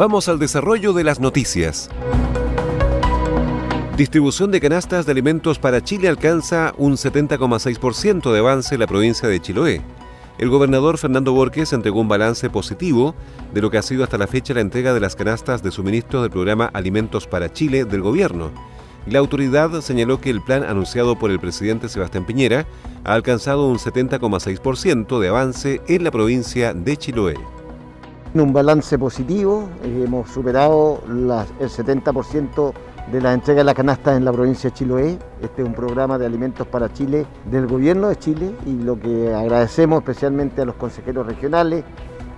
Vamos al desarrollo de las noticias. Distribución de canastas de alimentos para Chile alcanza un 70,6% de avance en la provincia de Chiloé. El gobernador Fernando Borges entregó un balance positivo de lo que ha sido hasta la fecha la entrega de las canastas de suministro del programa Alimentos para Chile del gobierno. La autoridad señaló que el plan anunciado por el presidente Sebastián Piñera ha alcanzado un 70,6% de avance en la provincia de Chiloé. Un balance positivo, hemos superado el 70% de la entrega de la canasta en la provincia de Chiloé. Este es un programa de alimentos para Chile del gobierno de Chile y lo que agradecemos especialmente a los consejeros regionales,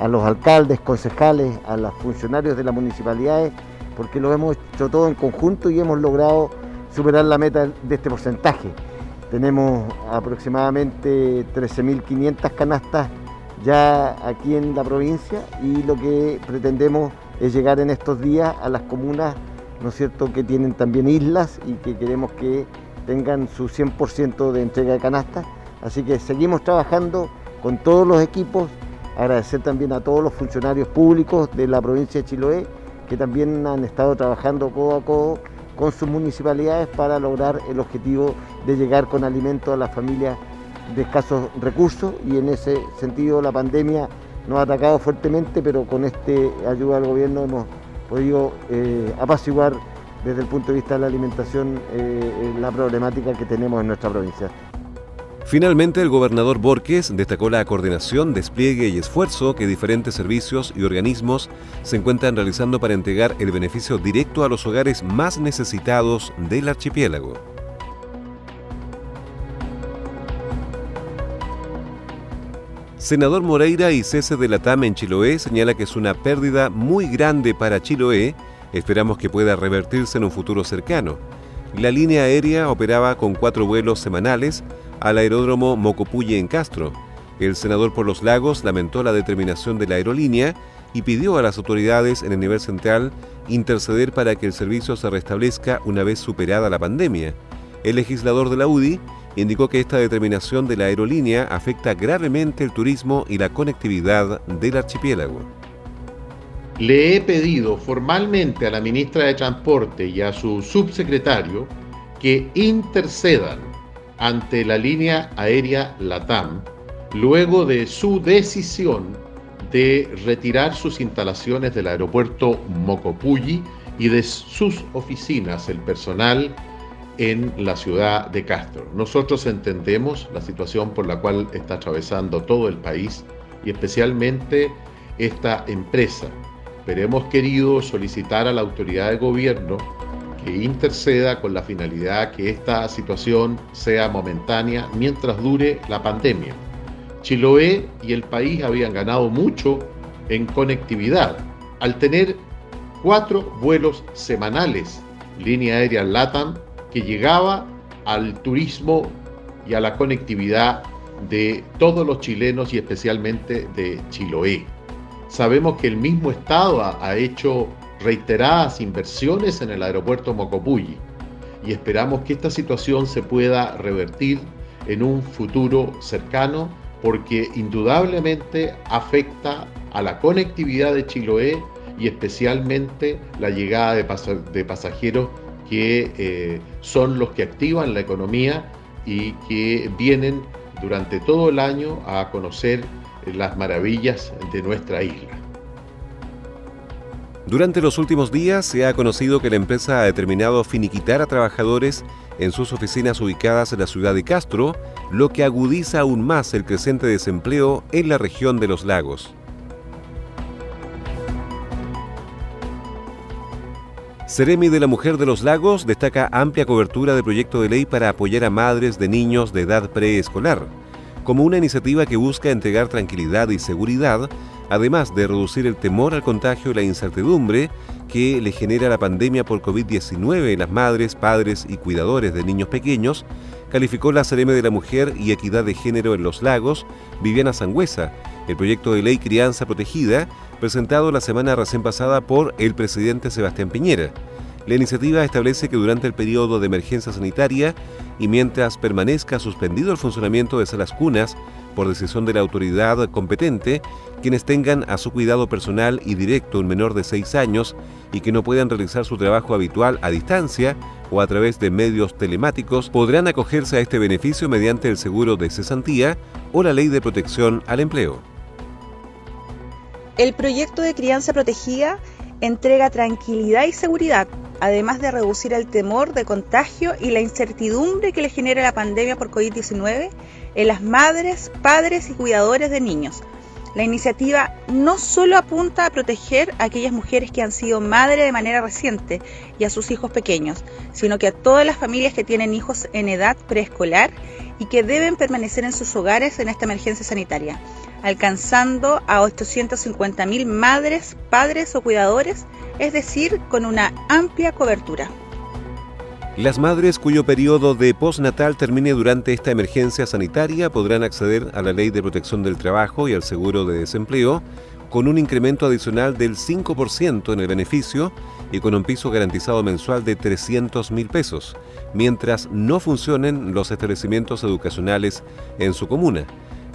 a los alcaldes, concejales, a los funcionarios de las municipalidades, porque lo hemos hecho todo en conjunto y hemos logrado superar la meta de este porcentaje. Tenemos aproximadamente 13.500 canastas ya aquí en la provincia y lo que pretendemos es llegar en estos días a las comunas ¿no es cierto?, que tienen también islas y que queremos que tengan su 100% de entrega de canasta. Así que seguimos trabajando con todos los equipos, agradecer también a todos los funcionarios públicos de la provincia de Chiloé, que también han estado trabajando codo a codo con sus municipalidades para lograr el objetivo de llegar con alimentos a las familias de escasos recursos y en ese sentido la pandemia nos ha atacado fuertemente, pero con esta ayuda del gobierno hemos podido eh, apaciguar desde el punto de vista de la alimentación eh, la problemática que tenemos en nuestra provincia. Finalmente, el gobernador Borges destacó la coordinación, despliegue y esfuerzo que diferentes servicios y organismos se encuentran realizando para entregar el beneficio directo a los hogares más necesitados del archipiélago. Senador Moreira y cese de la en Chiloé señala que es una pérdida muy grande para Chiloé. Esperamos que pueda revertirse en un futuro cercano. La línea aérea operaba con cuatro vuelos semanales al aeródromo Mocopuye en Castro. El senador por los lagos lamentó la determinación de la aerolínea y pidió a las autoridades en el nivel central interceder para que el servicio se restablezca una vez superada la pandemia. El legislador de la UDI indicó que esta determinación de la aerolínea afecta gravemente el turismo y la conectividad del archipiélago. Le he pedido formalmente a la ministra de Transporte y a su subsecretario que intercedan ante la línea aérea LATAM luego de su decisión de retirar sus instalaciones del aeropuerto Mocopulli y de sus oficinas, el personal en la ciudad de Castro. Nosotros entendemos la situación por la cual está atravesando todo el país y especialmente esta empresa, pero hemos querido solicitar a la autoridad de gobierno que interceda con la finalidad que esta situación sea momentánea mientras dure la pandemia. Chiloé y el país habían ganado mucho en conectividad al tener cuatro vuelos semanales, línea aérea LATAM llegaba al turismo y a la conectividad de todos los chilenos y especialmente de Chiloé. Sabemos que el mismo Estado ha, hecho reiteradas inversiones en el aeropuerto Mocopulli y esperamos que esta situación se pueda revertir en un futuro cercano porque indudablemente afecta a la conectividad de Chiloé y especialmente la llegada de, pasajeros que eh, son los que activan la economía y que vienen durante todo el año a conocer las maravillas de nuestra isla. Durante los últimos días se ha conocido que la empresa ha determinado finiquitar a trabajadores en sus oficinas ubicadas en la ciudad de Castro, lo que agudiza aún más el creciente desempleo en la región de los lagos. Ceremi de la Mujer de los Lagos destaca amplia cobertura de proyecto de ley para apoyar a madres de niños de edad preescolar, como una iniciativa que busca entregar tranquilidad y seguridad, además de reducir el temor al contagio y la incertidumbre que le genera la pandemia por COVID-19 en las madres, padres y cuidadores de niños pequeños, calificó la Ceremi de la Mujer y Equidad de Género en los Lagos, Viviana Sangüesa, el proyecto de ley Crianza Protegida, presentado la semana recién pasada por el presidente Sebastián Piñera. La iniciativa establece que durante el periodo de emergencia sanitaria y mientras permanezca suspendido el funcionamiento de salas cunas por decisión de la autoridad competente, quienes tengan a su cuidado personal y directo un menor de 6 años y que no puedan realizar su trabajo habitual a distancia o a través de medios telemáticos podrán acogerse a este beneficio mediante el seguro de cesantía o la ley de protección al empleo. El proyecto de crianza protegida entrega tranquilidad y seguridad, además de reducir el temor de contagio y la incertidumbre que le genera la pandemia por COVID-19 en las madres, padres y cuidadores de niños. La iniciativa no solo apunta a proteger a aquellas mujeres que han sido madres de manera reciente y a sus hijos pequeños, sino que a todas las familias que tienen hijos en edad preescolar y que deben permanecer en sus hogares en esta emergencia sanitaria alcanzando a 850.000 madres, padres o cuidadores, es decir, con una amplia cobertura. Las madres cuyo periodo de postnatal termine durante esta emergencia sanitaria podrán acceder a la Ley de Protección del Trabajo y al Seguro de Desempleo con un incremento adicional del 5% en el beneficio y con un piso garantizado mensual de 300 mil pesos, mientras no funcionen los establecimientos educacionales en su comuna.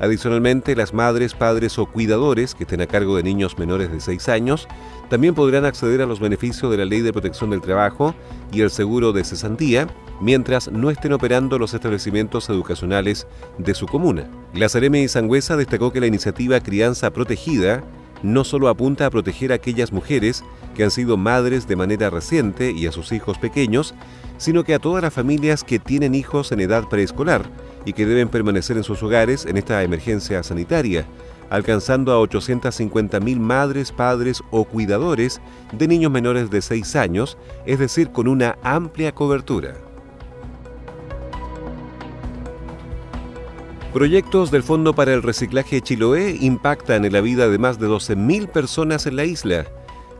Adicionalmente, las madres, padres o cuidadores que estén a cargo de niños menores de 6 años también podrán acceder a los beneficios de la Ley de Protección del Trabajo y el seguro de cesantía mientras no estén operando los establecimientos educacionales de su comuna. La Seremi Sangüesa destacó que la iniciativa Crianza Protegida no solo apunta a proteger a aquellas mujeres que han sido madres de manera reciente y a sus hijos pequeños, sino que a todas las familias que tienen hijos en edad preescolar, y que deben permanecer en sus hogares en esta emergencia sanitaria, alcanzando a 850.000 madres, padres o cuidadores de niños menores de 6 años, es decir, con una amplia cobertura. Proyectos del Fondo para el Reciclaje Chiloé impactan en la vida de más de 12.000 personas en la isla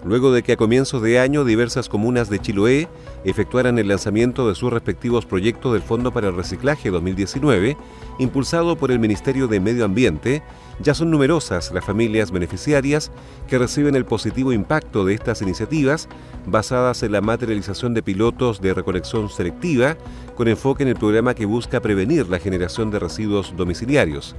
luego de que a comienzos de año diversas comunas de Chiloé efectuaran el lanzamiento de sus respectivos proyectos del Fondo para el Reciclaje 2019, impulsado por el Ministerio de Medio Ambiente, ya son numerosas las familias beneficiarias que reciben el positivo impacto de estas iniciativas basadas en la materialización de pilotos de recolección selectiva con enfoque en el programa que busca prevenir la generación de residuos domiciliarios.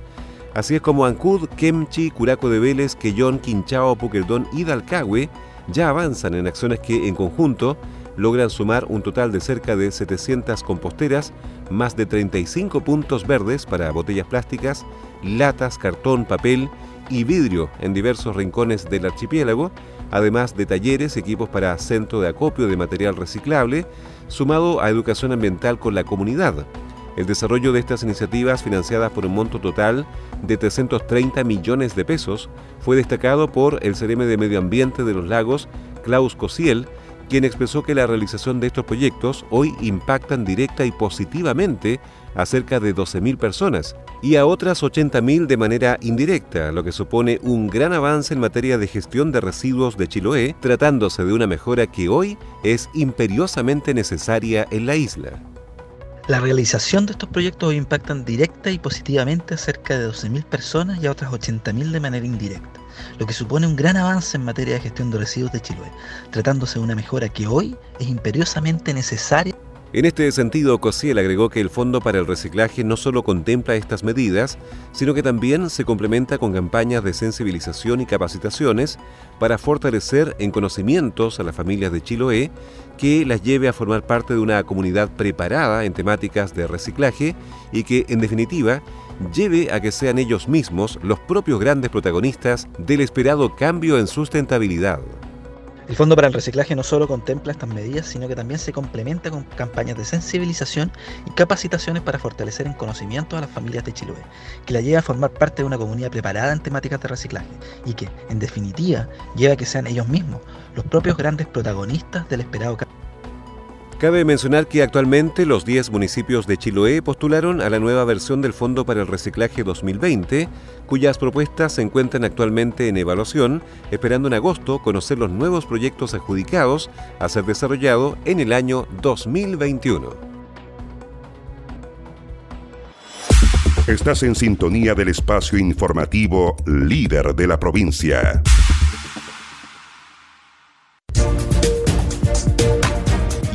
Así es como Ancud, Kemchi, Curaco de Vélez, Quellón, Quinchao, Puquerdón y Dalcahue ya avanzan en acciones que en conjunto logran sumar un total de cerca de 700 composteras, más de 35 puntos verdes para botellas plásticas, latas, cartón, papel y vidrio en diversos rincones del archipiélago, además de talleres, equipos para centro de acopio de material reciclable, sumado a educación ambiental con la comunidad. El desarrollo de estas iniciativas, financiadas por un monto total de 330 millones de pesos, fue destacado por el CRM de Medio Ambiente de los Lagos, Klaus Cosiel, quien expresó que la realización de estos proyectos hoy impactan directa y positivamente a cerca de 12.000 personas y a otras 80.000 de manera indirecta, lo que supone un gran avance en materia de gestión de residuos de Chiloé, tratándose de una mejora que hoy es imperiosamente necesaria en la isla. La realización de estos proyectos impactan directa y positivamente a cerca de 12.000 personas y a otras 80.000 de manera indirecta, lo que supone un gran avance en materia de gestión de residuos de Chiloé, tratándose de una mejora que hoy es imperiosamente necesaria en este sentido, Cosiel agregó que el Fondo para el Reciclaje no solo contempla estas medidas, sino que también se complementa con campañas de sensibilización y capacitaciones para fortalecer en conocimientos a las familias de Chiloé que las lleve a formar parte de una comunidad preparada en temáticas de reciclaje y que, en definitiva, lleve a que sean ellos mismos los propios grandes protagonistas del esperado cambio en sustentabilidad. El Fondo para el Reciclaje no solo contempla estas medidas, sino que también se complementa con campañas de sensibilización y capacitaciones para fortalecer en conocimiento a las familias de Chiloé, que la lleva a formar parte de una comunidad preparada en temáticas de reciclaje y que, en definitiva, lleva a que sean ellos mismos los propios grandes protagonistas del esperado cambio Cabe mencionar que actualmente los 10 municipios de Chiloé postularon a la nueva versión del Fondo para el Reciclaje 2020, cuyas propuestas se encuentran actualmente en evaluación, esperando en agosto conocer los nuevos proyectos adjudicados a ser desarrollados en el año 2021. Estás en sintonía del espacio informativo líder de la provincia.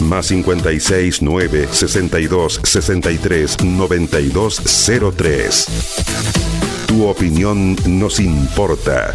Más 56 9 62 63 92 03. Tu opinión nos importa.